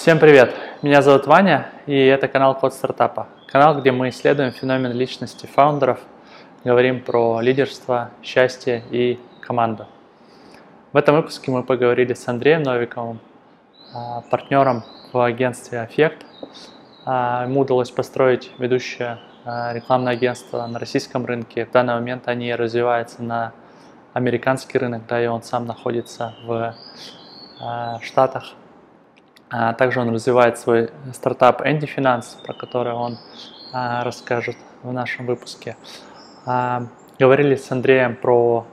Всем привет! Меня зовут Ваня, и это канал Код Стартапа. Канал, где мы исследуем феномен личности фаундеров, говорим про лидерство, счастье и команду. В этом выпуске мы поговорили с Андреем Новиковым, а, партнером в агентстве Аффект. А, ему удалось построить ведущее а, рекламное агентство на российском рынке. В данный момент они развиваются на американский рынок, да, и он сам находится в Штатах. Также он развивает свой стартап Andy Finance, про который он расскажет в нашем выпуске. Говорили с Андреем про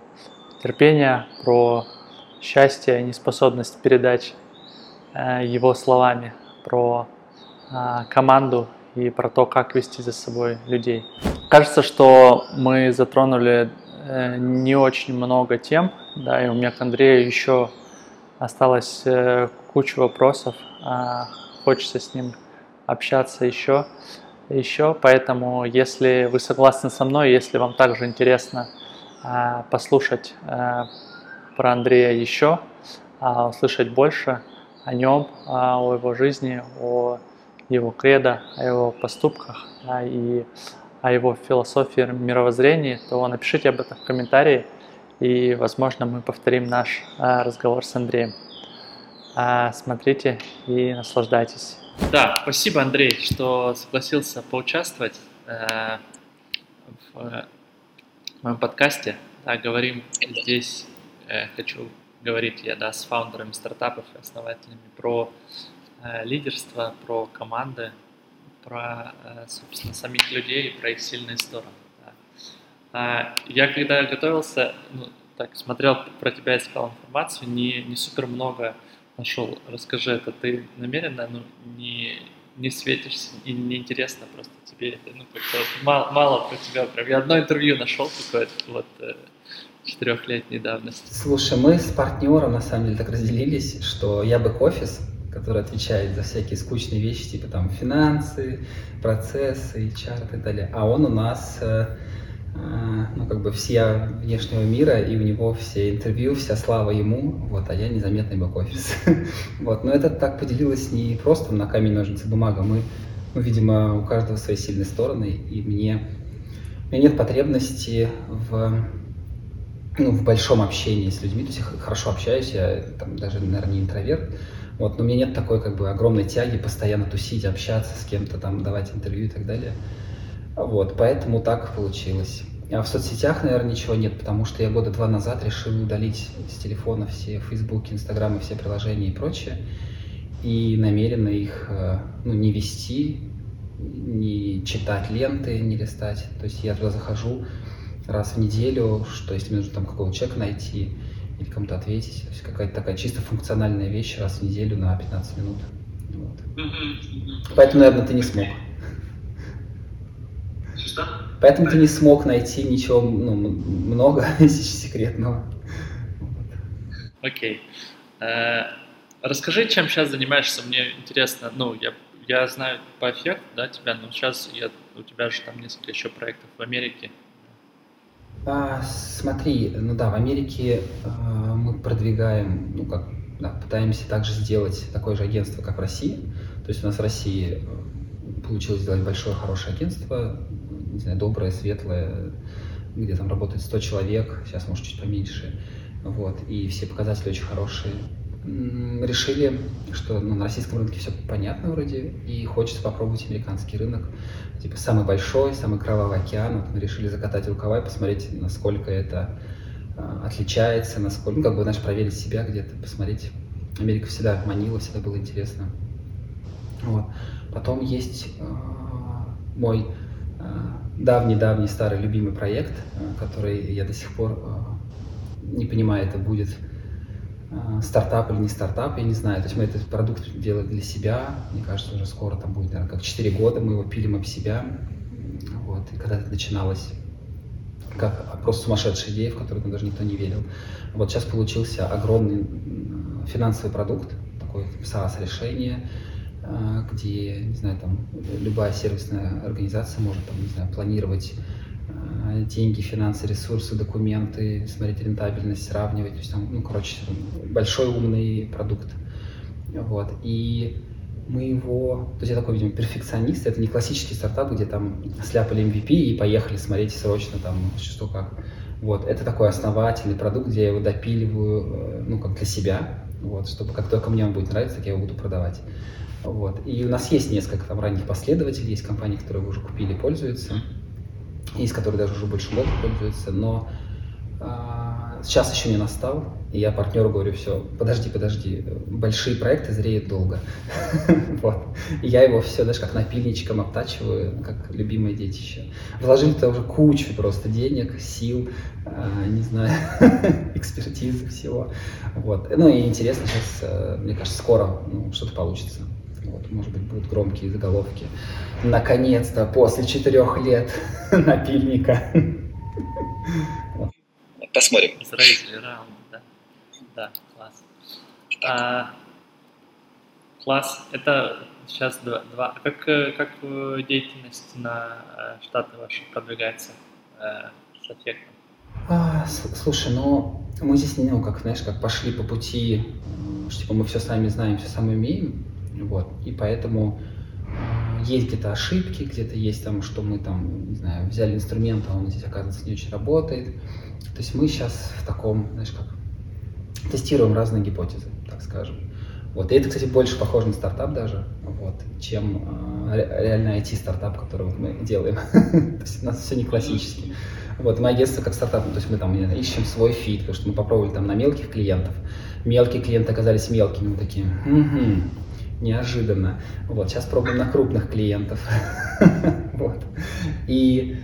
терпение, про счастье, неспособность передать э, его словами, про э, команду и про то, как вести за собой людей. Кажется, что мы затронули э, не очень много тем, да, и у меня к Андрею еще осталось куча вопросов, а хочется с ним общаться еще, еще, поэтому если вы согласны со мной, если вам также интересно послушать про Андрея еще, а, услышать больше о нем, а, о его жизни, о его кредо, о его поступках и о его философии мировоззрении, то напишите об этом в комментарии, и, возможно, мы повторим наш а, разговор с Андреем. Смотрите и наслаждайтесь. Да, спасибо, Андрей, что согласился поучаствовать э, в моем подкасте. Да, говорим здесь Э, хочу говорить я да, с фаундерами стартапов и основателями про э, лидерство, про команды, про, э, собственно, самих людей, про их сильные стороны. А, я когда готовился, ну, так смотрел про тебя, искал информацию, не, не супер много нашел. Расскажи, это ты намеренно ну, не, не светишься и неинтересно просто тебе это, ну, как-то мало, мало про тебя. Прям я одно интервью нашел какое-то, вот, четырехлетней давности? Слушай, мы с партнером на самом деле так разделились, что я бэк-офис, который отвечает за всякие скучные вещи, типа там финансы, процессы, HR и так далее. А он у нас, э, э, ну, как бы все внешнего мира, и у него все интервью, вся слава ему, вот, а я незаметный бэк-офис. вот, но это так поделилось не просто на камень, ножницы, бумага. Мы, ну, видимо, у каждого свои сильные стороны, и мне, у меня нет потребности в ну, в большом общении с людьми, то есть я хорошо общаюсь, я там даже, наверное, не интроверт, вот, но у меня нет такой как бы огромной тяги постоянно тусить, общаться с кем-то, там, давать интервью и так далее. Вот, поэтому так получилось. А в соцсетях, наверное, ничего нет, потому что я года два назад решил удалить с телефона все Facebook, Instagram и все приложения и прочее. И намеренно их э, ну, не вести, не читать ленты, не листать. То есть я туда захожу, раз в неделю, что если мне нужно там какого-то человека найти или кому-то ответить, то есть какая-то такая чисто функциональная вещь раз в неделю на 15 минут. Вот. Поэтому, наверное, ты не смог. Поэтому ты не смог найти ничего ну, много секретного. Окей. Okay. Э, расскажи, чем сейчас занимаешься, мне интересно. Ну, я, я знаю по эффекту, да, тебя, но сейчас я, у тебя же там несколько еще проектов в Америке. А, смотри, ну да, в Америке а, мы продвигаем, ну как, да, пытаемся также сделать такое же агентство, как в России. То есть у нас в России э, получилось сделать большое, хорошее агентство, знаю, доброе, светлое, где там работает 100 человек, сейчас, может, чуть поменьше. Вот, и все показатели очень хорошие. Решили, что ну, на российском рынке все понятно вроде, и хочется попробовать американский рынок типа самый большой, самый кровавый океан. Вот мы решили закатать рукава и посмотреть, насколько это э, отличается, насколько, ну, как бы, знаешь, проверить себя где-то, посмотреть. Америка всегда манила, всегда было интересно. Вот. Потом есть э, мой давний-давний старый любимый проект, э, который я до сих пор э, не понимаю, это будет Э, стартап или не стартап, я не знаю. То есть мы этот продукт делали для себя, мне кажется, уже скоро там будет, наверное, как 4 года мы его пилим об себя. Вот. И когда это начиналось как просто сумасшедшая идея, в которую даже никто не верил. Вот сейчас получился огромный финансовый продукт, такое SaaS-решение, где, не знаю, там любая сервисная организация может, там, не знаю, планировать деньги, финансы, ресурсы, документы, смотреть рентабельность, сравнивать. То есть там, ну, короче, большой умный продукт. Вот. И мы его, то есть я такой, видимо, перфекционист, это не классический стартап, где там сляпали MVP и поехали смотреть срочно там что как. Вот, это такой основательный продукт, где я его допиливаю, э, ну, как для себя, вот, чтобы как только мне он будет нравиться, так я его буду продавать. Вот. И у нас есть несколько там ранних последователей, есть компании, которые уже купили пользуются, есть, которые даже уже больше года пользуются, но а, сейчас еще не настал, и я партнеру говорю, все, подожди, подожди, большие проекты зреют долго. вот. Я его все, даже как напильничком обтачиваю, как любимое детище. Вложили туда уже кучу просто денег, сил, а, не знаю, экспертизы всего. Вот. Ну и интересно, сейчас, э, мне кажется, скоро ну, что-то получится. Вот, может быть, будут громкие заголовки. Наконец-то, после четырех лет напильника. Посмотрим. Израиль, раунд, да. Да, класс. А, класс. Это сейчас два. два. А как, э, как деятельность на э, Штаты ваши продвигается э, с эффектом? А, слушай, ну мы здесь, ну, как, знаешь, как пошли по пути, что типа мы все сами знаем, все сами умеем, вот, и поэтому есть где-то ошибки, где-то есть там, что мы там, не знаю, взяли инструмент, а он здесь, оказывается, не очень работает. То есть мы сейчас в таком, знаешь, как тестируем разные гипотезы, так скажем. Вот. И это, кстати, больше похоже на стартап даже, вот, чем э, реально IT-стартап, который вот мы делаем. то есть у нас все не классически. Вот, мы агентство как стартап, то есть мы там ищем свой fit, потому что мы попробовали там на мелких клиентов. Мелкие клиенты оказались мелкими, мы такие, неожиданно. Вот, сейчас пробуем на крупных клиентов. вот. И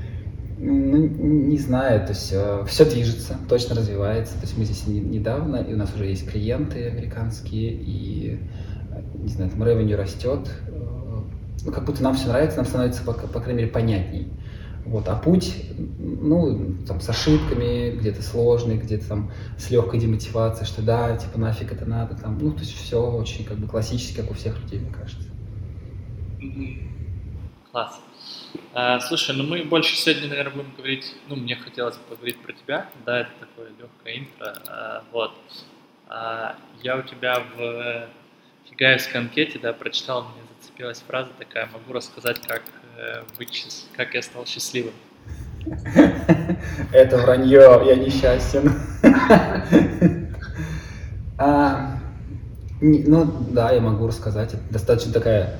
ну, не знаю, то есть э, все движется, точно развивается. То есть мы здесь не, недавно, и у нас уже есть клиенты американские, и, не знаю, там ревеню растет. Э, ну, как будто нам все нравится, нам становится, по, по крайней мере, понятней. Вот, а путь, ну, там, с ошибками, где-то сложный, где-то там с легкой демотивацией, что да, типа, нафиг это надо, там, ну, то есть все очень, как бы, классически, как у всех людей, мне кажется. Класс. А, слушай, ну мы больше сегодня, наверное, будем говорить, ну, мне хотелось поговорить про тебя, да, это такое легкое интро, а, вот. А, я у тебя в Фигаевской анкете, да, прочитал, мне зацепилась фраза такая, могу рассказать, как Э, быть, как я стал счастливым? Это вранье, я несчастен. а, ну да, я могу рассказать. Это достаточно такая,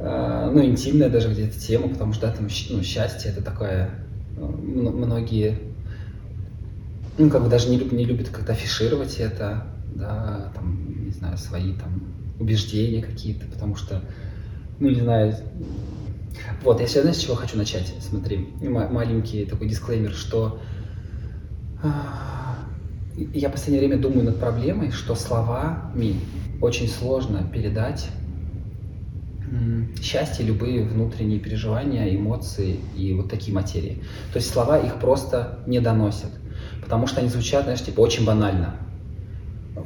а, ну, интимная даже где-то тема, потому что да, там, ну, счастье это такое, многие, ну, как бы даже не, не любят как-то афишировать это, да, там, не знаю, свои там убеждения какие-то, потому что, ну, не знаю, вот, я сейчас, знаешь, с чего хочу начать? Смотри, маленький такой дисклеймер, что а, я в последнее время думаю над проблемой, что словами очень сложно передать счастье, любые внутренние переживания, эмоции и вот такие материи. То есть слова их просто не доносят, потому что они звучат, знаешь, типа очень банально.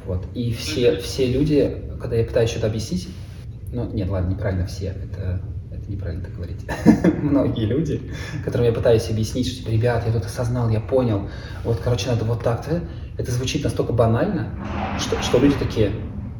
Вот. И все, все люди, когда я пытаюсь что-то объяснить, ну, нет, ладно, неправильно все, это неправильно так говорить, многие люди, которым я пытаюсь объяснить, что, типа, ребят, я тут осознал, я понял, вот, короче, надо вот так, это звучит настолько банально, что, что люди такие,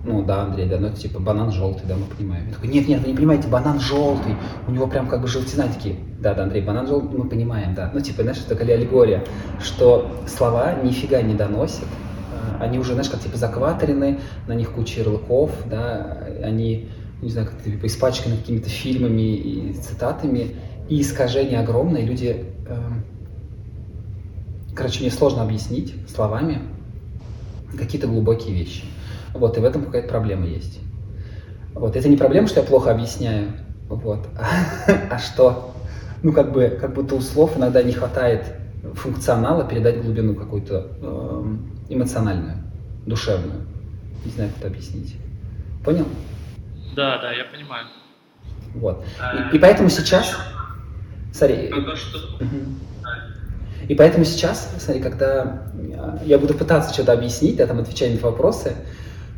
ну да, Андрей, да, ну это типа банан желтый, да, мы понимаем. Я такой, нет, нет, вы не понимаете, банан желтый, у него прям как бы желтина такие. Да, да, Андрей, банан желтый, мы понимаем, да. Ну типа, знаешь, это такая аллегория, что слова нифига не доносят, а, они уже, знаешь, как типа закваторены, на них куча ярлыков, да, они не знаю, как-то типа, испачканы какими-то фильмами и цитатами, и искажение огромное, люди... Э, короче, мне сложно объяснить словами какие-то глубокие вещи. Вот, и в этом какая-то проблема есть. Вот, это не проблема, что я плохо объясняю, вот, а что, ну, как бы, как будто у слов иногда не хватает функционала передать глубину какую-то э, эмоциональную, душевную. Не знаю, как это объяснить. Понял? Да, да, я понимаю. Вот. А, и, и поэтому сейчас... Смотри. И поэтому сейчас, смотри, когда а, я буду пытаться что-то объяснить, да, там отвечая на вопросы,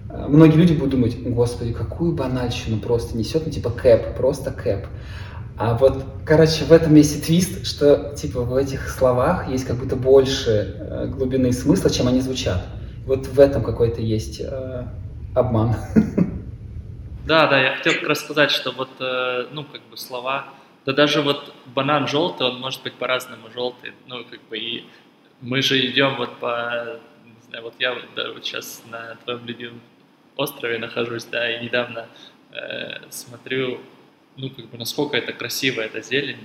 а, многие люди будут думать, господи, какую банальщину просто несет, ну, типа кэп, просто кэп. А вот, короче, в этом есть и твист, что, типа, в этих словах есть как будто больше э, глубины смысла, чем они звучат. Вот в этом какой-то есть э, обман. Да, да, я хотел как раз сказать, что вот, э, ну, как бы слова, да даже вот банан желтый, он может быть по-разному желтый, ну, как бы и мы же идем вот по, не знаю, вот я да, вот сейчас на твоем любимом острове нахожусь, да, и недавно э, смотрю, ну, как бы, насколько это красиво, это зелень,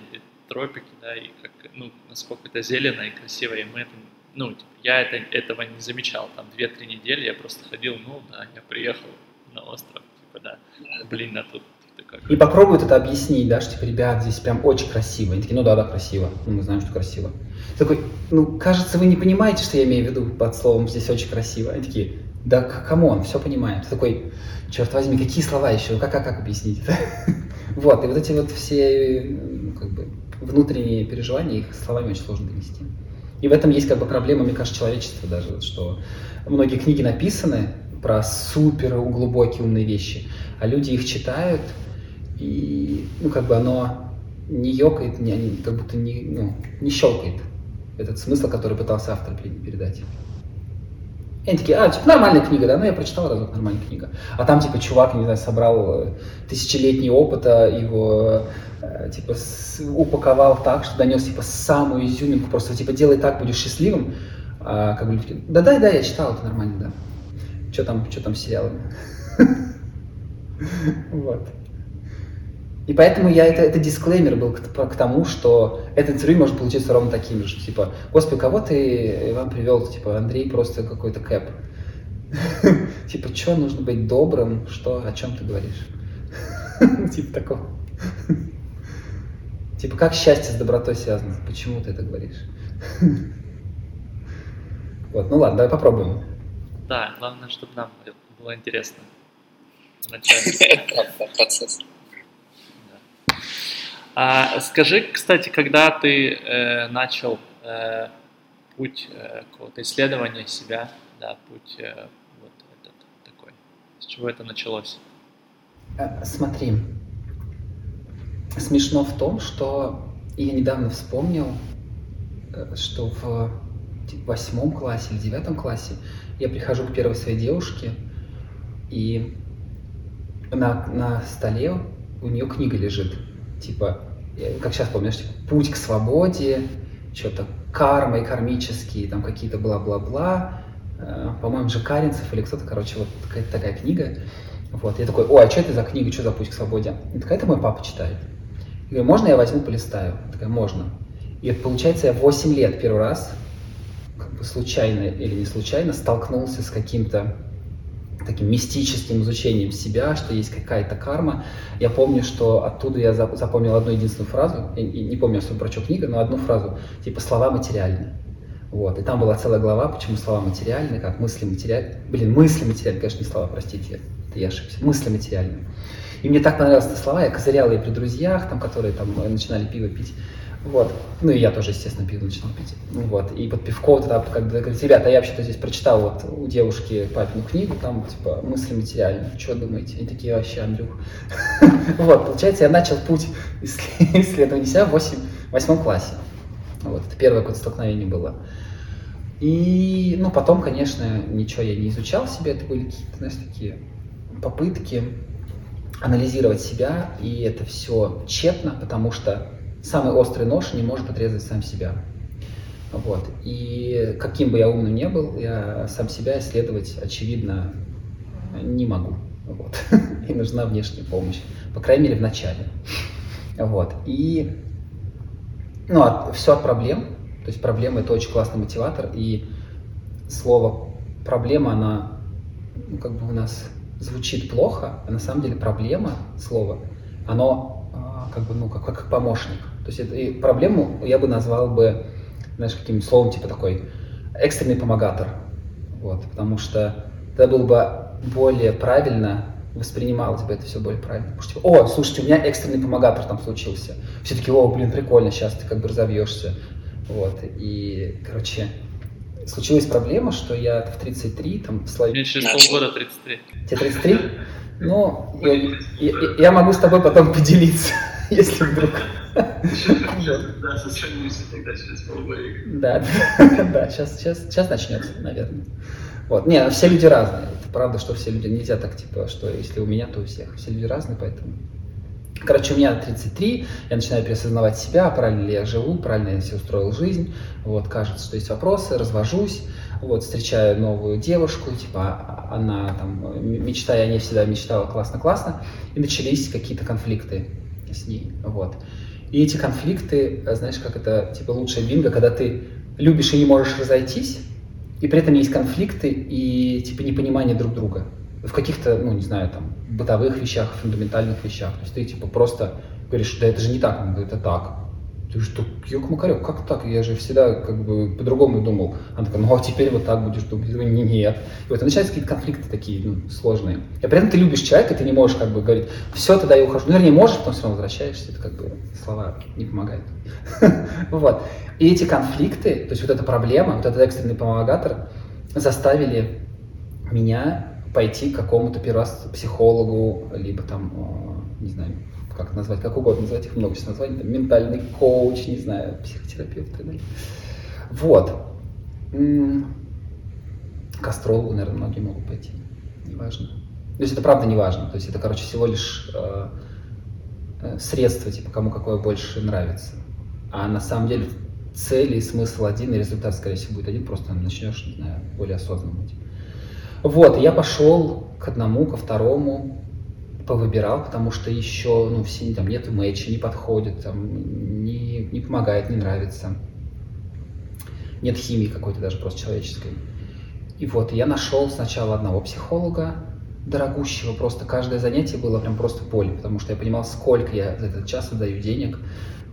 тропики, да, и как, ну, насколько это зелено и красиво, и мы это, ну, типа, я это, этого не замечал, там, 2-3 недели я просто ходил, ну, да, я приехал на остров, типа, да, блин, а тут. И попробуют это объяснить, да, что, типа, ребят, здесь прям очень красиво. Они такие, ну да, да, красиво. Ну, мы знаем, что красиво. Такой, ну, кажется, вы не понимаете, что я имею в виду под словом «здесь очень красиво». Они такие, да, come on, все понимаем. Ты такой, черт возьми, какие слова еще, как, как, как объяснить? Вот, и вот эти вот все, ну, как бы, внутренние переживания, их словами очень сложно донести. И в этом есть как бы проблема, мне кажется, человечества даже, что многие книги написаны про супер глубокие умные вещи, а люди их читают, и, ну, как бы оно не ёкает, не, как будто не, ну, не щелкает этот смысл, который пытался автор передать. И они такие, а, типа, нормальная книга, да, ну я прочитал разок, нормальная книга. А там, типа, чувак, не знаю, собрал э, тысячелетний опыта, его, э, типа, с, упаковал так, что донес, типа, самую изюминку, просто, типа, делай так, будешь счастливым. А, как бы да, да, да, я читал, это нормально, да. Что там, что там с сериалами? Вот. И поэтому я это, это дисклеймер был к, к тому, что этот интервью может получиться ровно таким же, типа, господи, кого ты Иван привел, типа, Андрей просто какой-то кэп. Типа, что нужно быть добрым, что, о чем ты говоришь? Типа такого. Типа, как счастье с добротой связано? Почему ты это говоришь? Вот, ну ладно, давай попробуем. Да, главное, чтобы нам было интересно. Процесс. А, скажи, кстати, когда ты э, начал э, путь э, какого-то исследования себя, да, путь э, вот этот такой, с чего это началось? Смотри, смешно в том, что я недавно вспомнил, что в восьмом классе или девятом классе я прихожу к первой своей девушке, и на, на столе у нее книга лежит типа, как сейчас помнишь, типа, путь к свободе, что-то карма и кармические, там какие-то бла-бла-бла, э, по-моему, же Каринцев или кто-то, короче, вот такая, такая книга. Вот, я такой, ой, а что это за книга, что за путь к свободе? И такая, это мой папа читает. Я говорю, можно я возьму, полистаю? Я такая, можно. И это, получается, я 8 лет первый раз, случайно или не случайно, столкнулся с каким-то таким мистическим изучением себя, что есть какая-то карма. Я помню, что оттуда я запомнил одну единственную фразу, я не помню особо про что книга, но одну фразу, типа «слова материальны». Вот, и там была целая глава, почему слова материальны, как мысли материальны. Блин, мысли материальны, конечно, не слова, простите, это я ошибся. Мысли материальны. И мне так понравились эти слова, я козырял и при друзьях, там, которые там начинали пиво пить. Вот. Ну и я тоже, естественно, пиво начинал пить. Вот. И под пивко тогда, когда говорит, ребята, я вообще-то здесь прочитал вот у девушки папину книгу, там, типа, мысли материальные. Что думаете? Они такие, вообще, Андрюх. Вот, получается, я начал путь исследования себя в 8, восьмом классе. Вот, это первое какое-то столкновение было. И, ну, потом, конечно, ничего я не изучал себе, это были какие-то, знаешь, такие попытки анализировать себя, и это все тщетно, потому что самый острый нож не может отрезать сам себя. Вот. И каким бы я умным не был, я сам себя исследовать, очевидно, не могу. Вот. И нужна внешняя помощь. По крайней мере, в начале. Вот. И ну, от, все от проблем. То есть проблема это очень классный мотиватор. И слово проблема, она ну, как бы у нас звучит плохо, а на самом деле проблема, слово, оно а, как бы, ну, как, как помощник. То есть это, и проблему я бы назвал бы, знаешь, каким словом, типа такой экстренный помогатор. Вот, потому что это было бы более правильно воспринималось бы это все более правильно. Потому что, типа, о, слушайте, у меня экстренный помогатор там случился. Все таки о, блин, прикольно, сейчас ты как бы разовьешься. Вот, и, короче, случилась проблема, что я в 33, там, словил... Мне через полгода 33. Тебе 33? Ну, я, я, я могу с тобой потом поделиться, если вдруг... Да, тогда через. Да, да, сейчас, сейчас, сейчас начнется, наверное. Вот. Не, все люди разные. правда, что все люди, нельзя так, типа, что если у меня, то у всех. Все люди разные, поэтому... Короче, у меня 33, я начинаю переосознавать себя, правильно ли я живу, правильно я себе устроил жизнь. Вот, кажется, что есть вопросы, развожусь, вот, встречаю новую девушку, типа, она там, мечтая о ней всегда мечтала классно-классно, и начались какие-то конфликты с ней, вот. И эти конфликты, знаешь, как это, типа, лучшая бинго, когда ты любишь и не можешь разойтись, и при этом есть конфликты и, типа, непонимание друг друга в каких-то, ну, не знаю, там, бытовых вещах, фундаментальных вещах. То есть ты, типа, просто говоришь, да это же не так, он говорит, это так. Ты что, Юк Макарек, как так? Я же всегда как бы по-другому думал. Она такая, ну а теперь вот так будешь думать. Я говорю, нет. И вот начинаются какие-то конфликты такие ну, сложные. И при этом ты любишь человека, ты не можешь как бы говорить, все, тогда я ухожу. Ну, вернее, можешь, потом все равно возвращаешься. Это как бы слова не помогают. Вот. И эти конфликты, то есть вот эта проблема, вот этот экстренный помогатор заставили меня пойти к какому-то психологу, либо там, не знаю, как назвать, как угодно назвать, их много сейчас названий, там, ментальный коуч, не знаю, психотерапевт и так. Вот. К астрологу, наверное, многие могут пойти. Неважно. То есть это правда не важно. То есть это, короче, всего лишь э, э, средство, типа, кому какое больше нравится. А на самом деле цель и смысл один, и результат, скорее всего, будет один, просто начнешь, не знаю, более осознанно быть. Вот, я пошел к одному, ко второму, повыбирал, потому что еще, ну, все, там, нет мэча, не подходит, там, не, не помогает, не нравится. Нет химии какой-то даже просто человеческой. И вот, я нашел сначала одного психолога, дорогущего, просто каждое занятие было прям просто поле, потому что я понимал, сколько я за этот час отдаю денег,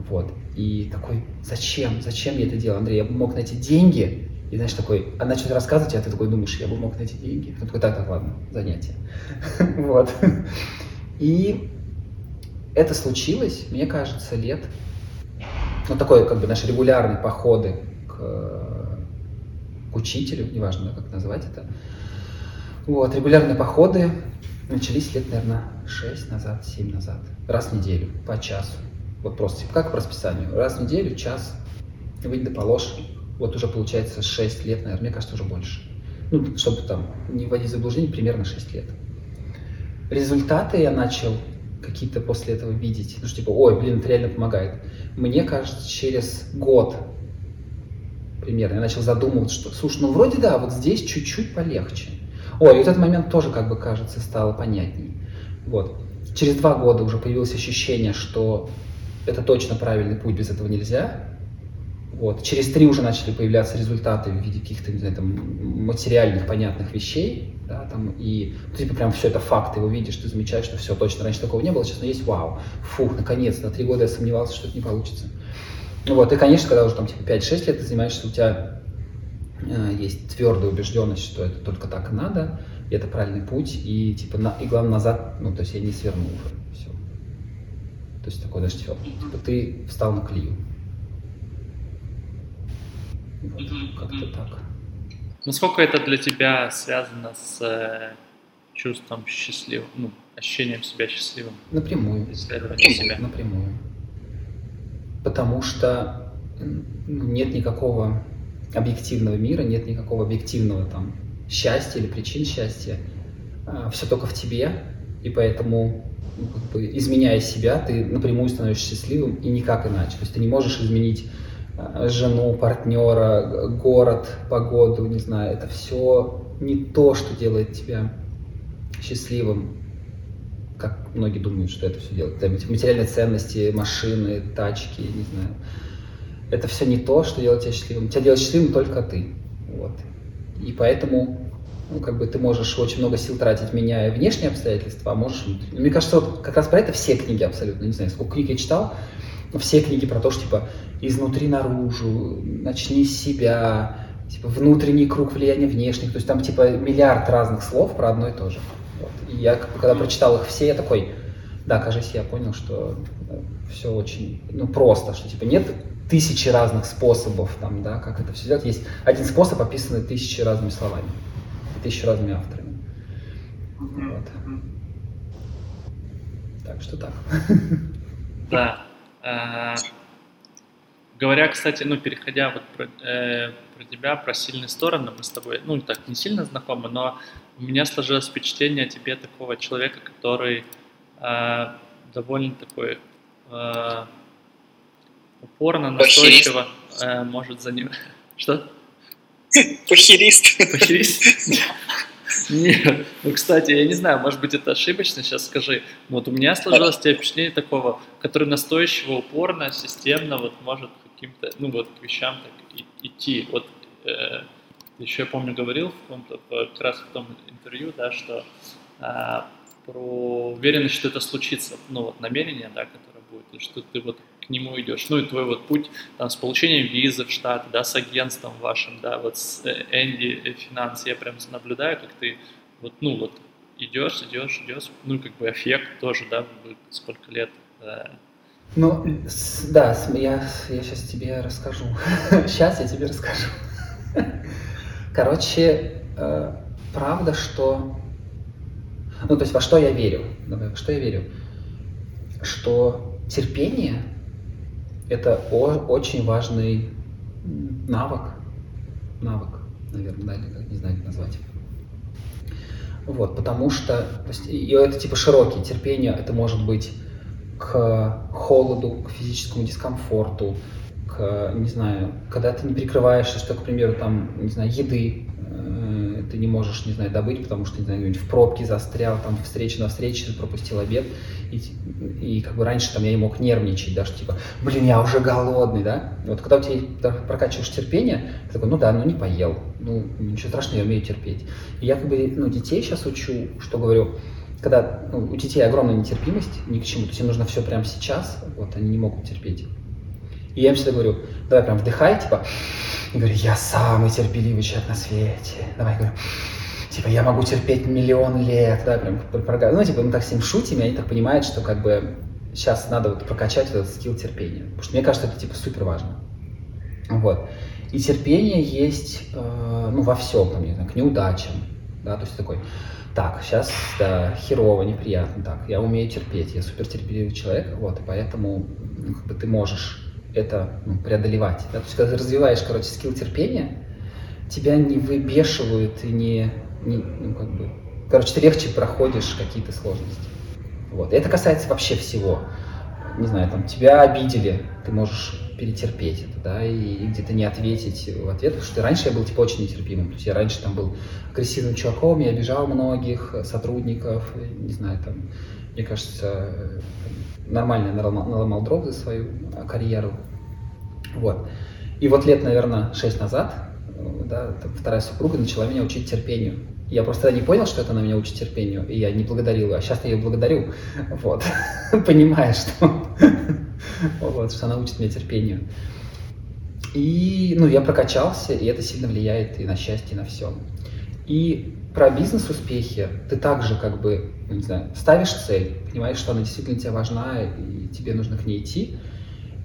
вот. И такой, зачем, зачем я это делал, Андрей, я бы мог найти деньги, и знаешь, такой, она что-то рассказывает, а ты такой думаешь, я бы мог найти деньги. Он такой, так, так, ладно, занятие. Вот. И это случилось, мне кажется, лет, ну, такое, как бы, наши регулярные походы к, к учителю, неважно, как назвать это. Вот, регулярные походы начались лет, наверное, 6 назад, 7 назад. Раз в неделю, по часу. Вот просто, как по расписанию. Раз в неделю, час, выйди да положь. Вот уже получается 6 лет, наверное, мне кажется, уже больше. Ну, чтобы там не вводить в заблуждение, примерно 6 лет. Результаты я начал какие-то после этого видеть. Ну, что типа, ой, блин, это реально помогает. Мне кажется, через год примерно я начал задумываться, что, слушай, ну вроде да, вот здесь чуть-чуть полегче. Ой, и вот этот момент тоже, как бы кажется, стало понятней. Вот. Через два года уже появилось ощущение, что это точно правильный путь, без этого нельзя. Вот. Через три уже начали появляться результаты в виде каких-то, не знаю, там, материальных, понятных вещей, да, там, и ну, типа прям все это факт, ты его видишь, ты замечаешь, что все, точно, раньше такого не было, сейчас есть, вау, фух, наконец, на три года я сомневался, что это не получится. Вот, и, конечно, когда уже там типа 5-6 лет ты занимаешься, у тебя э, есть твердая убежденность, что это только так и надо, и это правильный путь, и типа, на, и главное назад, ну, то есть я не сверну уже, все. То есть такой, даже типа, ты встал на клею. Как-то так. Насколько это для тебя связано с э, чувством счастливым, ну, ощущением себя счастливым? Напрямую. Исследование себя. Напрямую. Потому что ну, нет никакого объективного мира, нет никакого объективного там счастья или причин счастья. А, все только в тебе, и поэтому ну, как бы, изменяя себя, ты напрямую становишься счастливым и никак иначе. То есть ты не можешь изменить жену, партнера, город, погоду, не знаю, это все не то, что делает тебя счастливым, как многие думают, что это все делает. Это материальные ценности, машины, тачки, не знаю. Это все не то, что делает тебя счастливым. Тебя делает счастливым только ты. Вот. И поэтому ну, как бы ты можешь очень много сил тратить, меняя внешние обстоятельства, а можешь... Мне кажется, вот как раз про это все книги абсолютно, не знаю, сколько книг я читал, все книги про то, что типа изнутри наружу, начни с себя, типа внутренний круг влияния внешних, то есть там типа миллиард разных слов про одно и то же. Вот. И я когда прочитал их все, я такой, да, кажется, я понял, что все очень ну, просто, что типа нет тысячи разных способов, там, да, как это все сделать. Есть один способ, описанный тысячи разными словами, тысячи разными авторами. Вот. Так что так. Да. А, говоря, кстати, ну, переходя вот про, э, про тебя, про сильные стороны, мы с тобой, ну, так, не сильно знакомы, но у меня сложилось впечатление о тебе такого человека, который э, довольно такой э, упорно, настойчиво э, может за ним... Что? Похерист. Похерист? Нет. Ну, кстати, я не знаю, может быть, это ошибочно, сейчас скажи. Но вот у меня сложилось тебе впечатление такого, который настойчиво, упорно, системно вот может каким-то, ну, вот к вещам так идти. Вот э, еще я помню, говорил в каком-то, как раз в том интервью, да, что э, про уверенность, что это случится, ну, вот намерение, да, которое будет, и что ты вот к нему идешь. Ну и твой вот путь там, с получением визы в Штаты, да, с агентством вашим, да, вот с э, Энди э, Финанс, я прям наблюдаю, как ты вот, ну вот идешь, идешь, идешь, ну как бы эффект тоже, да, сколько лет. Да. Ну, да, я, я сейчас тебе расскажу. Сейчас я тебе расскажу. Короче, э, правда, что... Ну, то есть во что я верю? Во что я верю? Что терпение это о, очень важный навык, навык, наверное, да, или как, не знаю, как назвать. Вот, потому что, то есть, и это типа широкий, терпение, это может быть к холоду, к физическому дискомфорту, к, не знаю, когда ты не прикрываешься, что, к примеру, там, не знаю, еды, ты не можешь, не знаю, добыть, потому что, не знаю, в пробке застрял, там, встреча на встрече, пропустил обед, и, и как бы раньше там я не мог нервничать, да, что типа, блин, я уже голодный, да, вот когда у тебя прокачиваешь терпение, ты такой, ну да, ну не поел, ну ничего страшного, я умею терпеть. И я как бы, ну, детей сейчас учу, что говорю, когда ну, у детей огромная нетерпимость ни к чему, то есть им нужно все прямо сейчас, вот, они не могут терпеть. И я им всегда говорю, давай прям вдыхай, типа, и говорю, я самый терпеливый человек на свете. Давай, говорю, типа, я могу терпеть миллион лет, да, прям, ну, типа, мы так с ним шутим, и они так понимают, что, как бы, сейчас надо вот прокачать этот скилл терпения. Потому что мне кажется, это, типа, супер важно. Вот. И терпение есть, э, ну, во всем, там, не знаю, к неудачам, да, то есть такой, так, сейчас, да, херово, неприятно, так, я умею терпеть, я супер терпеливый человек, вот, и поэтому, ну, как бы, ты можешь это ну, преодолевать. Да? То есть, когда ты развиваешь, короче, скилл терпения, тебя не выбешивают и не, не ну, как бы, короче, ты легче проходишь какие-то сложности. Вот. И это касается вообще всего. Не знаю, там, тебя обидели, ты можешь перетерпеть это, да, и, и где-то не ответить в ответ, потому что раньше я был, типа, очень нетерпимым, то есть я раньше там был агрессивным чуваком, я обижал многих сотрудников, не знаю, там, мне кажется, нормально наломал, дров за свою а, карьеру. Вот. И вот лет, наверное, шесть назад э, да, вторая супруга начала меня учить терпению. Я просто не понял, что это она меня учит терпению, и я не благодарил ее. А сейчас я ее благодарю, вот, понимая, что, вот, что она учит меня терпению. И, ну, я прокачался, и это сильно влияет и на счастье, и на все. И про бизнес-успехи ты также как бы, ну, не знаю, ставишь цель, понимаешь, что она действительно тебе важна, и тебе нужно к ней идти.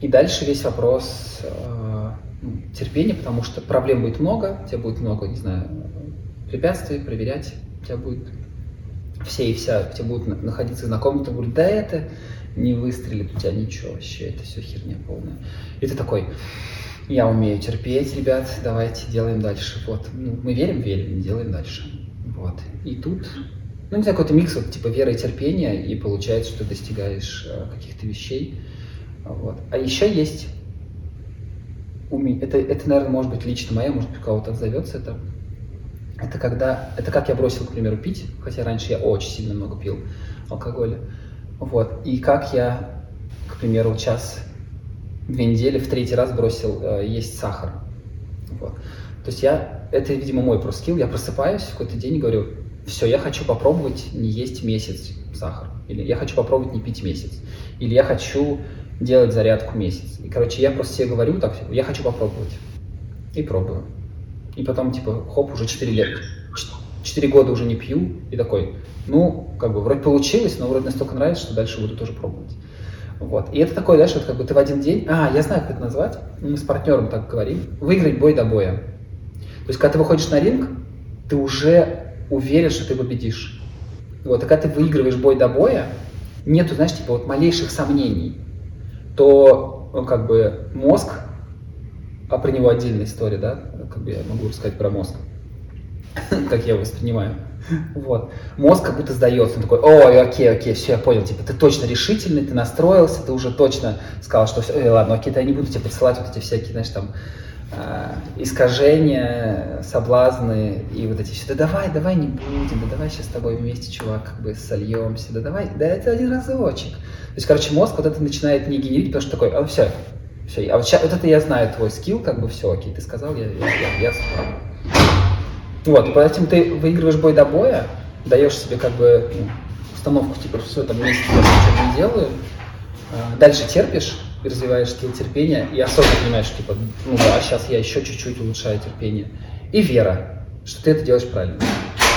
И дальше весь вопрос э, ну, терпения, потому что проблем будет много, тебя будет много, не знаю, препятствий, проверять, у тебя будет все и вся, у тебя будут находиться знакомые, кто будет, да это не выстрелит, у тебя ничего вообще, это все херня полная. И ты такой, я умею терпеть, ребят, давайте делаем дальше. Вот, ну, мы верим, верим, делаем дальше. Вот. И тут, ну, не знаю, какой-то микс вот, типа веры и терпения, и получается, что ты достигаешь э, каких-то вещей. Вот. А еще есть уме... это, это, наверное, может быть лично мое, может быть, у кого-то отзовется это. Это когда, это как я бросил, к примеру, пить, хотя раньше я очень сильно много пил алкоголя. Вот. И как я, к примеру, час две недели в третий раз бросил э, есть сахар. Вот. То есть я, это, видимо, мой просто скилл, я просыпаюсь в какой-то день и говорю, все, я хочу попробовать не есть месяц сахар, или я хочу попробовать не пить месяц, или я хочу делать зарядку месяц. И, короче, я просто себе говорю так, я хочу попробовать. И пробую. И потом, типа, хоп, уже 4 лет, 4 года уже не пью, и такой, ну, как бы, вроде получилось, но вроде настолько нравится, что дальше буду тоже пробовать. Вот. И это такое, знаешь, вот как бы ты в один день, а, я знаю, как это назвать, мы с партнером так говорим, выиграть бой до боя. То есть, когда ты выходишь на ринг, ты уже уверен, что ты победишь. Вот, и когда ты выигрываешь бой до боя, нету, знаешь, типа вот малейших сомнений, то ну, как бы мозг а про него отдельная история, да, как бы я могу рассказать про мозг, как я его воспринимаю. Вот. Мозг как будто сдается, он такой, ой, окей, окей, все, я понял, типа, ты точно решительный, ты настроился, ты уже точно сказал, что все, ой, ладно, окей, я не буду тебе подсылать вот эти всякие, знаешь, там, э, искажения, соблазны и вот эти все, да давай, давай не будем, да давай сейчас с тобой вместе, чувак, как бы сольемся, да давай, да это один разочек. То есть, короче, мозг вот это начинает не генерить, потому что такой, а все, все, а вот, сейчас, вот это я знаю твой скилл, как бы все, окей, ты сказал, я, я, я, я Вот, поэтому ты выигрываешь бой до боя, даешь себе как бы ну, установку, типа, все, там месяц я ничего не делаю, а, дальше терпишь, развиваешь скилл терпения и особо понимаешь, типа, ну да, сейчас я еще чуть-чуть улучшаю терпение. И вера, что ты это делаешь правильно.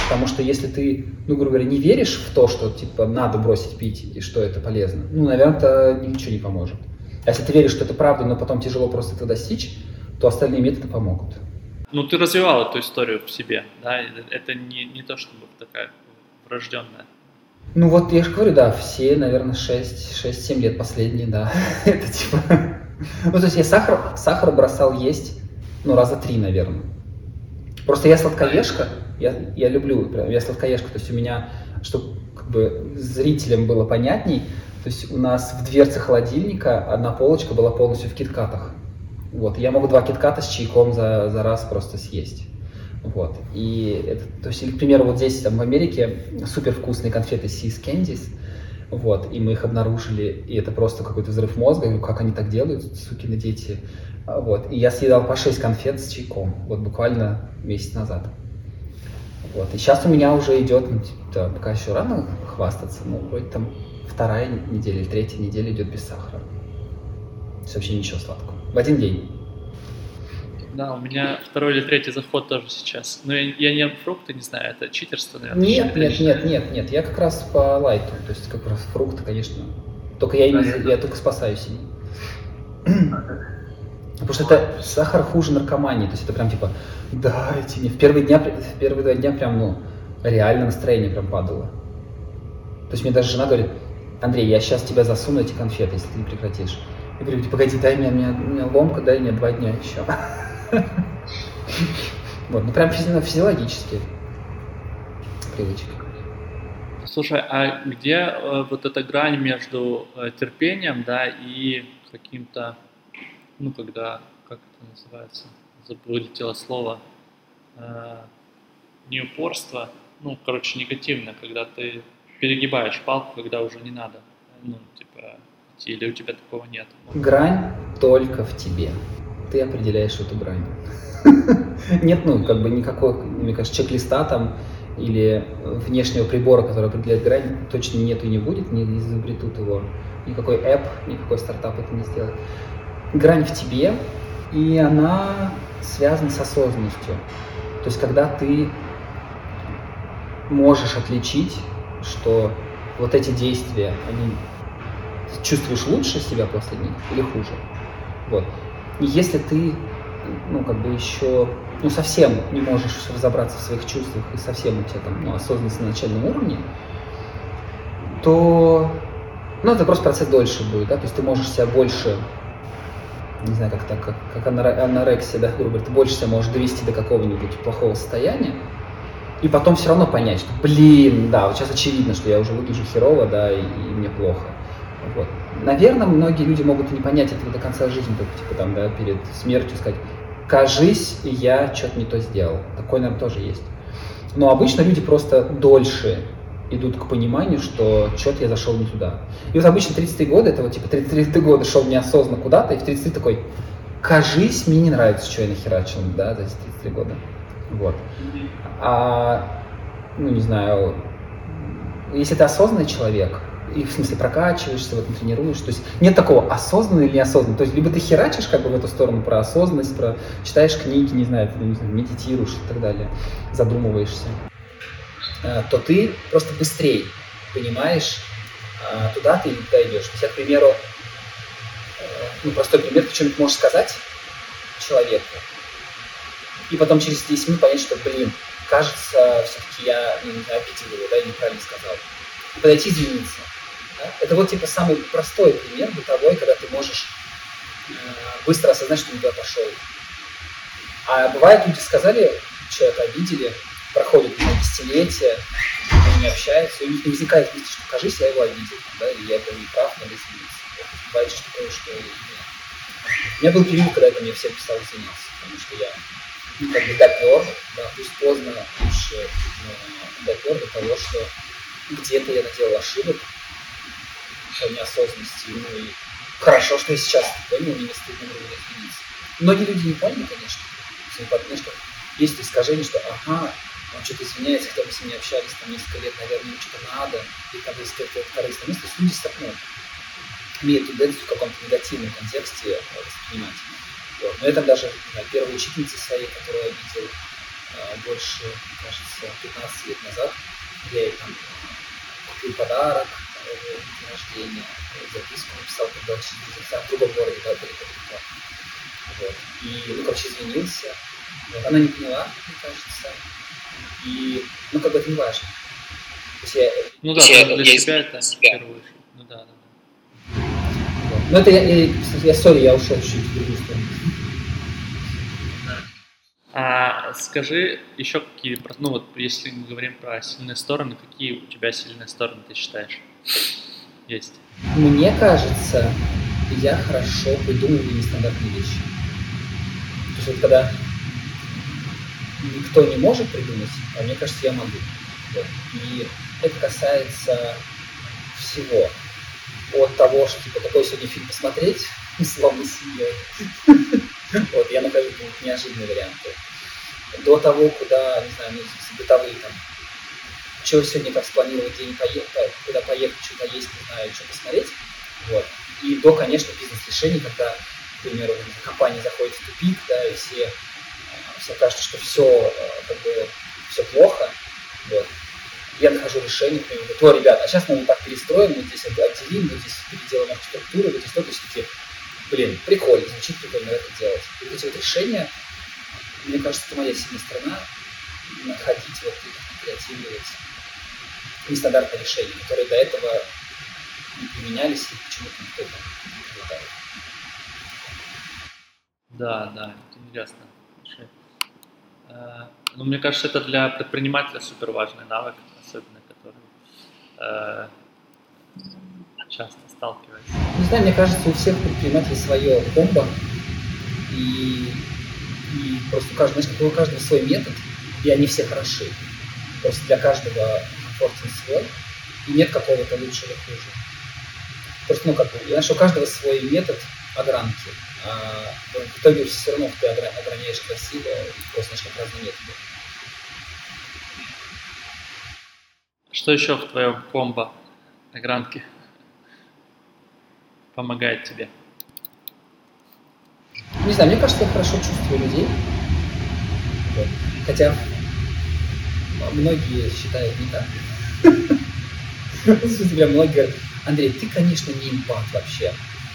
Потому что если ты, ну, грубо говоря, не веришь в то, что, типа, надо бросить пить и что это полезно, ну, наверное, это ничего не поможет. А если ты веришь, что это правда, но потом тяжело просто это достичь, то остальные методы помогут. Ну, ты развивал эту историю в себе, да? Это не, не то, чтобы такая врожденная. Ну вот я же говорю, да, все, наверное, 6-7 лет последние, да. это типа... Ну, то есть я сахар, сахар бросал есть, ну, раза три, наверное. Просто я сладкоежка, я, я люблю, я сладкоежка, то есть у меня, чтобы как бы зрителям было понятней, то есть у нас в дверце холодильника одна полочка была полностью в киткатах. Вот, я могу два китката с чайком за, за раз просто съесть. Вот. И это, то есть, или, к примеру, вот здесь, там, в Америке, супер вкусные конфеты Seas Candies, вот, и мы их обнаружили, и это просто какой-то взрыв мозга, говорю, как они так делают, сукины дети, вот, и я съедал по 6 конфет с чайком, вот, буквально месяц назад. Вот, и сейчас у меня уже идет, ну, типа, пока еще рано хвастаться, ну, вроде там вторая неделя или третья неделя идет без сахара. Вообще ничего сладкого. В один день. Да, у меня второй или третий заход тоже сейчас. Но я, я не фрукты не знаю, это читерство, наверное. Нет, нет, нет, нет, нет. Я как раз по лайту. То есть как раз фрукты, конечно. Только я, ими, я только спасаюсь ими. Потому что это сахар хуже наркомании. То есть это прям типа, дайте мне. В первые, дня, в первые два дня прям, ну, реально настроение прям падало. То есть мне даже жена говорит, Андрей, я сейчас тебя засуну эти конфеты, если ты не прекратишь. Я говорю, погоди, дай мне, у меня, у меня ломка, дай мне два дня еще. Вот, ну прям физиологически привычка. Слушай, а где э, вот эта грань между э, терпением, да, и каким-то, ну, когда, как это называется, вылетело слово, э, не упорство, ну, короче, негативно, когда ты перегибаешь палку, когда уже не надо, ну, типа, идти, или у тебя такого нет? Грань только в тебе ты определяешь эту грань. Нет, ну, как бы никакой, мне кажется, чек-листа там или внешнего прибора, который определяет грань, точно нет и не будет, не изобретут его. Никакой app, никакой стартап это не сделает. Грань в тебе, и она связана с осознанностью. То есть, когда ты можешь отличить, что вот эти действия, они чувствуешь лучше себя после них или хуже. Вот если ты, ну, как бы еще, ну, совсем не можешь разобраться в своих чувствах и совсем у тебя там, ну, осознанность на начальном уровне, то, ну, это просто процесс дольше будет, да, то есть ты можешь себя больше, не знаю, как так, как, как анорексия, да, грубо говоря, ты больше себя можешь довести до какого-нибудь плохого состояния, и потом все равно понять, что, блин, да, вот сейчас очевидно, что я уже выгляжу херово, да, и, и мне плохо. Вот. Наверное, многие люди могут не понять этого до конца жизни, только типа там, да, перед смертью сказать, кажись, я что-то не то сделал. Такое, наверное, тоже есть. Но обычно люди просто дольше идут к пониманию, что что-то я зашел не туда. И вот обычно 33 года, это вот типа 33 года шел неосознанно куда-то, и в 33 такой, кажись, мне не нравится, что я нахерачил, да, за эти 33 года. Вот. А, ну, не знаю, если ты осознанный человек, и в смысле прокачиваешься, в этом тренируешь. То есть нет такого осознанно или неосознанно. То есть либо ты херачишь как бы в эту сторону про осознанность, про читаешь книги, не знаю, ты, не знаю медитируешь и так далее, задумываешься, э, то ты просто быстрее понимаешь, э, туда ты или туда. То есть я, к примеру, э, ну, простой пример, ты что-нибудь можешь сказать человеку, и потом через 10 минут понять, что, блин, кажется, все-таки я ну, обидел его, да, неправильно сказал. Подойти извиниться. Это вот типа самый простой пример бытовой, когда ты можешь э, быстро осознать, что не туда пошел. А бывает, люди сказали, человека обидели, проходит десятилетия, они не общаются, и у них не возникает мысли, что, кажись, я его обидел, да, и я был неправ, надо извиниться. Бывает что такое, что нет. У меня был период, когда это мне всем писал извиняться, потому что я ну, как бы допер, да, пусть поздно, лучше, но допер до того, что где-то я наделал ошибок по неосознанности, ну и хорошо, что я сейчас понял, мне не стыдно было извиниться. Многие люди не поняли, конечно, не что есть искажение, что ага, он что-то извиняется, хотя мы с ним не общались там несколько лет, наверное, ему что-то надо, и там есть какая-то корыстная мысль, люди стопнут. Имеют тенденцию в каком-то негативном контексте э, воспринимать. Вот. Но это даже знаю, первая учительница своей, которую я видел э, больше, кажется, 15 лет назад, я ей там купил подарок, рождения, записку написал, когда учился в другом городе, да, далеко-далеко. Вот. И, ну, короче, извинился. Вот. Она не поняла, мне кажется. И, ну, как бы это не важно. Я, ну да, я, для я себя это себя. первую Ну да, да. Вот. Ну это я, я, я, сори, я ушел чуть-чуть в другую сторону. А скажи еще какие, ну вот если мы говорим про сильные стороны, какие у тебя сильные стороны ты считаешь есть? Мне кажется, я хорошо придумываю нестандартные вещи. То есть вот когда никто не может придумать, а мне кажется, я могу. Вот. И это касается всего. От того, что типа какой сегодня фильм посмотреть с вами семьей. Вот, я нахожу неожиданные варианты. До того, куда, не знаю, ну, бытовые там, что сегодня как спланировать день, поехать, куда поехать, что есть, не знаю, что посмотреть. Вот. И до, конечно, бизнес-решений, когда, к примеру, компания заходит в тупик, да, и все всем кажется, что все, э, как бы, все плохо, вот. Я нахожу решение, например, говорю, то, ребят, а сейчас мы вот так перестроим, мы здесь отделим, мы здесь переделаем архитектуру, вот здесь то, то есть такие, блин, прикольно, звучит прикольно это делать. И вот эти вот решения, мне кажется, это моя сильная сторона, находить вот и креативировать нестандартные решения, которые до этого не применялись и почему-то никто там не хватает. Да, да, это интересно. Э, ну, мне кажется, это для предпринимателя супер важный навык, особенно который э, часто сталкивается. Не знаю, мне кажется, у всех предпринимателей свое комбо, и, и просто у каждого, знаешь, у каждого свой метод, и они все хороши. Просто для каждого комфортен свой, и нет какого-то лучшего хуже. Просто, ну, как бы, знаешь, у каждого свой метод огранки а, в итоге все равно ты ограняешь красиво и просто знаешь, как разные методы. Что еще в твоем комбо огранки помогает тебе? Не знаю, мне кажется, я хорошо чувствую людей. Хотя многие считают не так. Многие говорят, Андрей, ты, конечно, не импат вообще.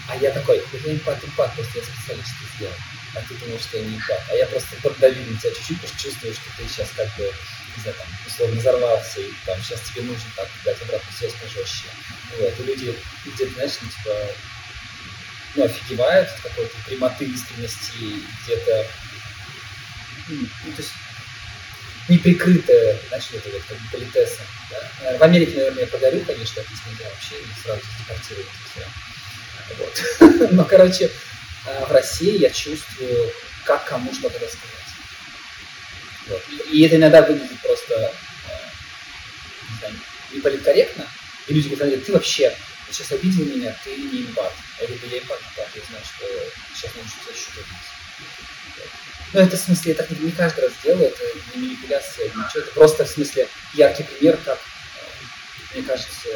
А я такой, я импат, импат, просто я специально что сделал. А ты думаешь, что я не импат. А я просто поддавил на тебя чуть-чуть, потому что чувствую, что ты сейчас как бы, не знаю, там, условно взорвался, и там сейчас тебе нужно так дать обратную связь пожестче. Вот, и люди где-то, знаешь, ну, типа, ну, офигевают от какой-то прямоты, искренности, где-то, ну, то есть, неприкрытая, знаешь, это вот как бы политеса. Да? В Америке, наверное, я подарю, конечно, это нельзя вообще, сразу депортировать все. Вот. Но, короче, э, в России я чувствую, как кому что-то рассказать. Вот. И это иногда выглядит просто э, не знаю, неполиткорректно. И люди говорят, ты вообще сейчас обидел меня, ты не импат. Я говорю, я импат. Я знаю, что сейчас нужно что-то еще добиться. Ну, это в смысле, я так не каждый раз делаю, это не манипуляция, ничего. Это просто в смысле яркий пример, как, э, мне кажется,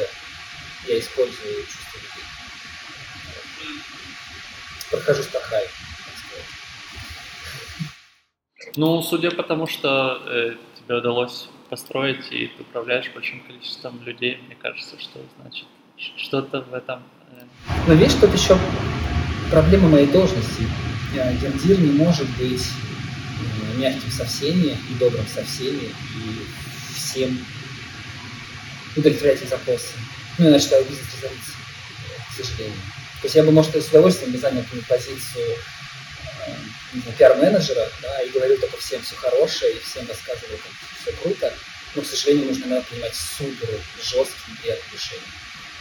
я использую чувство людей прохожусь по краю. Ну, судя по тому, что э, тебе удалось построить и ты управляешь большим количеством людей, мне кажется, что значит что-то в этом. Э... Но видишь, тут еще проблема моей должности. Гендир не может быть э, мягким со всеми и добрым со всеми и всем удовлетворять их запросы. Ну, иначе тогда бизнес разорится, к сожалению. То есть я бы, может, с удовольствием бы занял позицию э, пиар-менеджера, да, и говорил только всем все хорошее, и всем рассказывал, как все круто, но, к сожалению, нужно иногда принимать супер жесткие неприятные решения.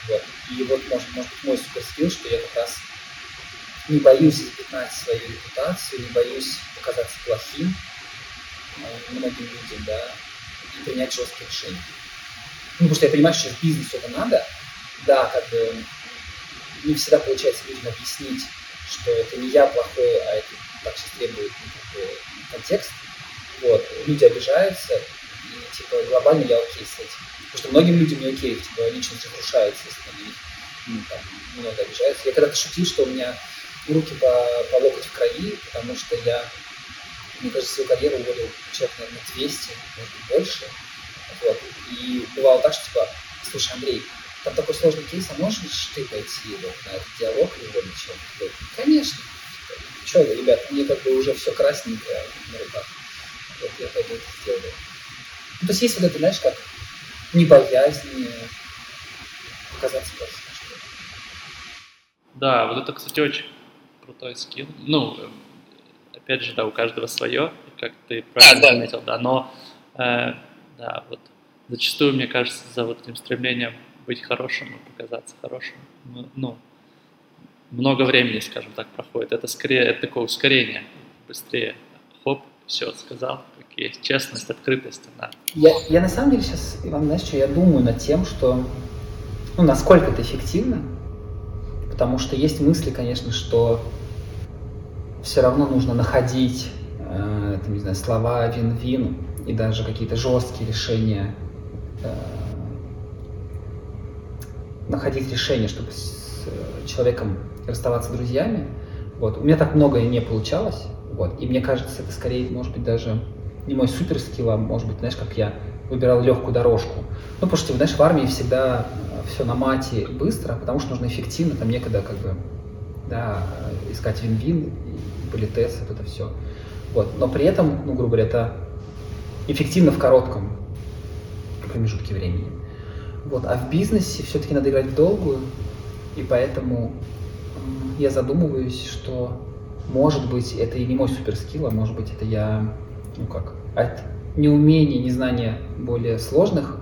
Вот. И вот, может, может быть, мой супер скилл, что я как раз не боюсь испытать свою репутацию, не боюсь показаться плохим э, многим людям, да, и принять жесткие решения. Ну, потому что я понимаю, что сейчас бизнесу это надо, да, как бы не всегда получается людям объяснить, что это не я плохой, а это так сейчас требует ну, контекст. Вот, люди обижаются, и типа глобально я окей с этим. Потому что многим людям не окей, типа личность разрушается, если они ну, там, много обижаются. Я когда-то шутил, что у меня руки по, по локоть в крови, потому что я, мне кажется, свою карьеру уволил человек, наверное, 200, может быть, больше. Вот. И бывало так, что типа, слушай, Андрей, там такой сложный кейс, а можешь ты пойти вот, на этот диалог и уволить человека? Конечно. Что, ребят, мне как бы уже все красненькое на руках. Вот я пойду это сделаю. Ну, то есть есть вот это, знаешь, как не боязнь показаться плохим. Да, вот это, кстати, очень крутой скилл. Ну, опять же, да, у каждого свое, как ты правильно а, заметил, да, но э, да, вот зачастую, мне кажется, за вот этим стремлением быть хорошим и показаться хорошим, ну, много времени, скажем так, проходит. Это скорее это такое ускорение, быстрее. Хоп, все, сказал, как есть. Честность, открытость, да. Я, я на самом деле сейчас, Иван, знаешь, что я думаю над тем, что, ну, насколько это эффективно, потому что есть мысли, конечно, что все равно нужно находить, э, там, не знаю, слова вин-вин и даже какие-то жесткие решения, э, находить решения, чтобы с э, человеком расставаться друзьями. Вот. У меня так многое не получалось. Вот. И мне кажется, это скорее, может быть, даже не мой супер скилл, а может быть, знаешь, как я выбирал легкую дорожку. Ну, потому что, знаешь, в армии всегда все на мате быстро, потому что нужно эффективно, там некогда как бы, да, искать вин-вин, политес, вот это все. Вот. Но при этом, ну, грубо говоря, это эффективно в коротком промежутке времени. Вот. А в бизнесе все-таки надо играть в долгую, и поэтому я задумываюсь, что может быть это и не мой суперскилл, а может быть это я, ну как, неумения, незнания более сложных,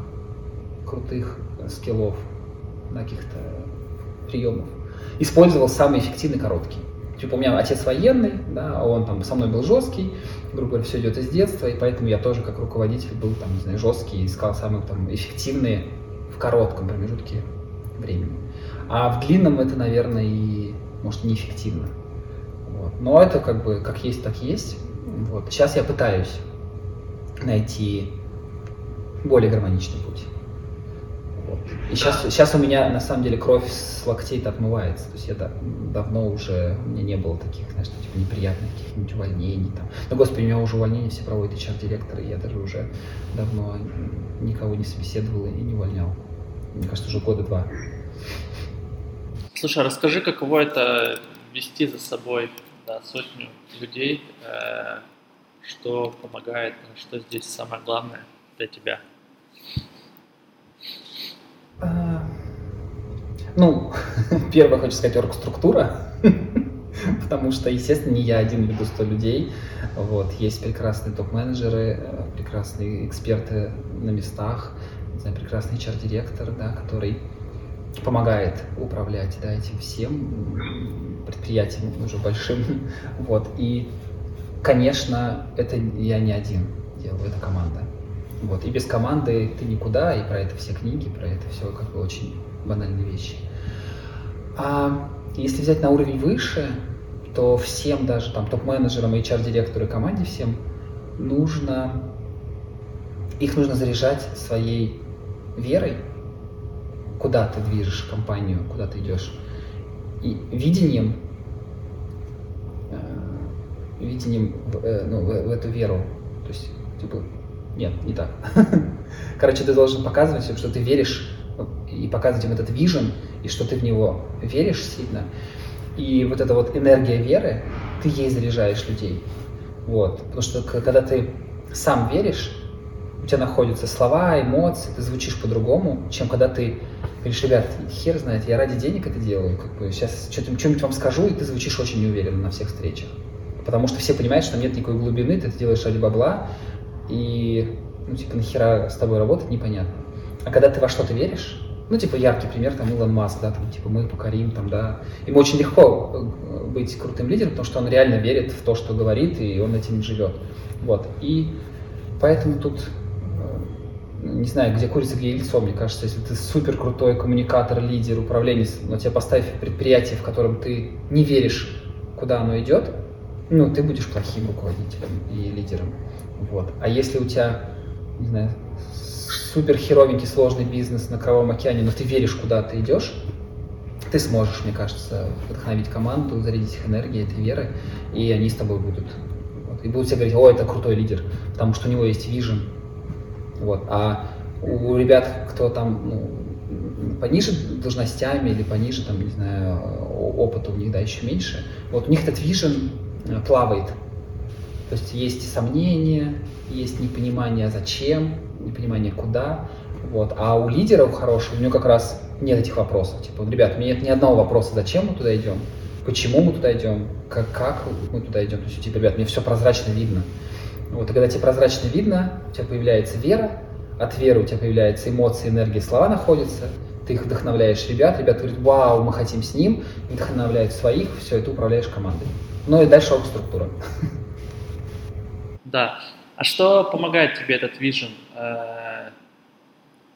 крутых скиллов, каких-то приемов, использовал самый эффективный короткий. Типа у меня отец военный, да, а он там со мной был жесткий, грубо говоря, все идет из детства, и поэтому я тоже как руководитель был там, не знаю, жесткий, искал самые там эффективные в коротком промежутке времени. А в длинном это, наверное, и может неэффективно. Вот. Но это как бы как есть, так есть. Вот. Сейчас я пытаюсь найти более гармоничный путь. Вот. И сейчас, сейчас у меня на самом деле кровь с локтей-то отмывается. То есть я давно уже, у меня не было таких, знаешь, типа неприятных каких-нибудь увольнений. Там. Но, господи, у меня уже увольнения все проводят HR-директоры, я даже уже давно никого не собеседовал и не увольнял. Мне кажется, уже года два. Слушай, а расскажи, каково это вести за собой да, сотню людей, э, что помогает, что здесь самое главное для тебя? А, ну, первое, хочу сказать, оргструктура, потому что, естественно, не я один веду 100 людей. Вот, есть прекрасные топ-менеджеры, э, прекрасные эксперты на местах, знаю, прекрасный HR-директор, да, который помогает управлять да, этим всем предприятием уже большим. Вот. И, конечно, это я не один делаю, это команда. Вот. И без команды ты никуда, и про это все книги, про это все как бы очень банальные вещи. А если взять на уровень выше, то всем, даже там топ-менеджерам, HR-директору и команде всем нужно, их нужно заряжать своей верой, куда ты движешь компанию, куда ты идешь. И видением, видением э, ну, в, в эту веру. То есть, типа, нет, не так. Короче, ты должен показывать, что ты веришь, и показывать им этот вижен, и что ты в него веришь сильно. И вот эта вот энергия веры, ты ей заряжаешь людей. Вот. Потому что когда ты сам веришь, у тебя находятся слова, эмоции, ты звучишь по-другому, чем когда ты говоришь, ребят, хер знает, я ради денег это делаю, как бы сейчас что-нибудь вам скажу, и ты звучишь очень неуверенно на всех встречах. Потому что все понимают, что нет никакой глубины, ты это делаешь ради бабла, и, ну, типа, нахера с тобой работать, непонятно. А когда ты во что-то веришь, ну, типа, яркий пример, там, Илон Маск, да, там, типа, мы покорим, там, да. Ему очень легко э, быть крутым лидером, потому что он реально верит в то, что говорит, и он этим живет. Вот. И поэтому тут э, не знаю, где курица, где яйцо, мне кажется, если ты супер крутой коммуникатор, лидер, управленец, но тебе поставь предприятие, в котором ты не веришь, куда оно идет, ну, ты будешь плохим руководителем и лидером. Вот. А если у тебя, не знаю, супер херовенький сложный бизнес на Кровавом океане, но ты веришь, куда ты идешь, ты сможешь, мне кажется, вдохновить команду, зарядить их энергией, этой верой, и они с тобой будут. Вот, и будут тебе говорить, о, это крутой лидер, потому что у него есть вижен. Вот. А у ребят, кто там ну, пониже должностями или пониже, там, не знаю, опыта у них, да, еще меньше, вот у них этот вижен плавает. То есть есть сомнения, есть непонимание зачем, непонимание куда. Вот. А у лидеров хороших, у него как раз нет этих вопросов. Типа, ребят, у меня нет ни одного вопроса, зачем мы туда идем, почему мы туда идем, как, как мы туда идем. То есть, типа, ребят, мне все прозрачно видно. Вот, и когда тебе прозрачно видно, у тебя появляется вера, от веры у тебя появляются эмоции, энергия, слова находятся, ты их вдохновляешь ребят, ребята говорят, вау, мы хотим с ним, вдохновляют своих, все, ты управляешь командой. Ну и дальше структура. Да. А что помогает тебе этот вижен э,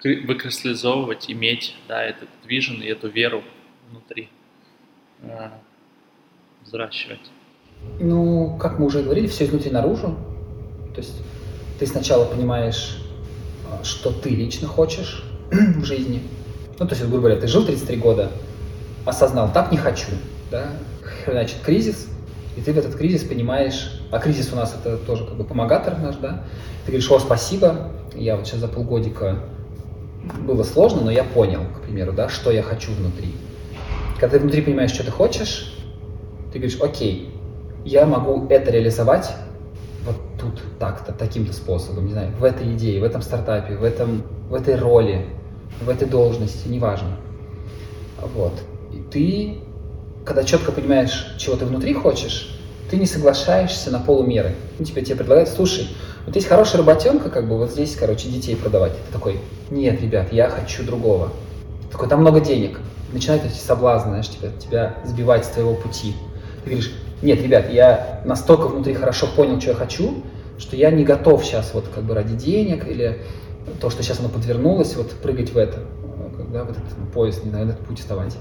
выкристаллизовывать, иметь, да, этот вижен и эту веру внутри, э, взращивать? Ну, как мы уже говорили, все изнутри наружу. То есть ты сначала понимаешь, что ты лично хочешь в жизни. Ну, то есть, грубо говоря, ты жил 33 года, осознал, так не хочу, да, значит, кризис, и ты в этот кризис понимаешь, а кризис у нас это тоже как бы помогатор наш, да, ты говоришь, о, спасибо, я вот сейчас за полгодика было сложно, но я понял, к примеру, да, что я хочу внутри. Когда ты внутри понимаешь, что ты хочешь, ты говоришь, окей, я могу это реализовать вот тут так-то, таким-то способом, не знаю, в этой идее, в этом стартапе, в, этом, в этой роли, в этой должности, неважно. Вот. И ты когда четко понимаешь, чего ты внутри хочешь, ты не соглашаешься на полумеры. Ну, тебе, тебе предлагают, слушай, вот есть хорошая работенка, как бы вот здесь, короче, детей продавать. Ты такой, нет, ребят, я хочу другого. Ты такой, там много денег. Начинают эти соблазны, знаешь, тебя, тебя сбивать с твоего пути. Ты говоришь, нет, ребят, я настолько внутри хорошо понял, что я хочу, что я не готов сейчас вот как бы ради денег или то, что сейчас оно подвернулось, вот прыгать в это, да, в этот поезд, не знаю, в этот путь вставать.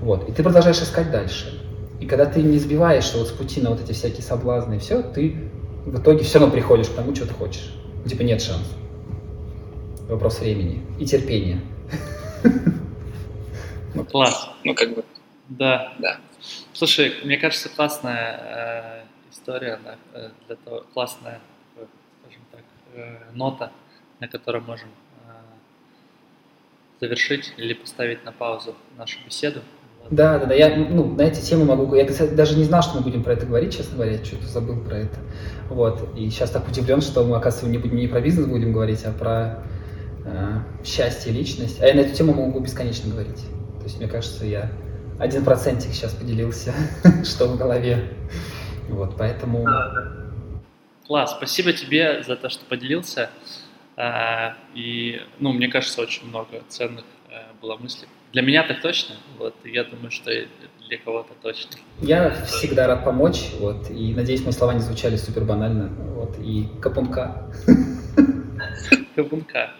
Вот. И ты продолжаешь искать дальше. И когда ты не сбиваешься вот с пути на вот эти всякие соблазны и все, ты в итоге все равно приходишь к тому, что ты хочешь. Ну, типа нет шансов. Вопрос времени и терпения. Ну, класс. Ну, как бы. Да. Да. Слушай, мне кажется, классная э, история, да, э, для того, классная, э, скажем так, э, нота, на которой можем завершить или поставить на паузу нашу беседу. Да, да, да. Я ну, на эти темы могу. Я, кстати, даже не знал, что мы будем про это говорить, честно говоря, что-то забыл про это. Вот. И сейчас так удивлен, что мы, оказывается, не, будем, не про бизнес будем говорить, а про э, счастье, личность. А я на эту тему могу бесконечно говорить. То есть, мне кажется, я один процентик сейчас поделился, что в голове. Вот, поэтому. Класс, спасибо тебе за то, что поделился. А, и, ну, мне кажется, очень много ценных э, было мыслей. Для меня так точно, вот, я думаю, что для кого-то точно. Я всегда рад помочь, вот, и надеюсь, мои слова не звучали супер банально, вот, и капунка. Капунка.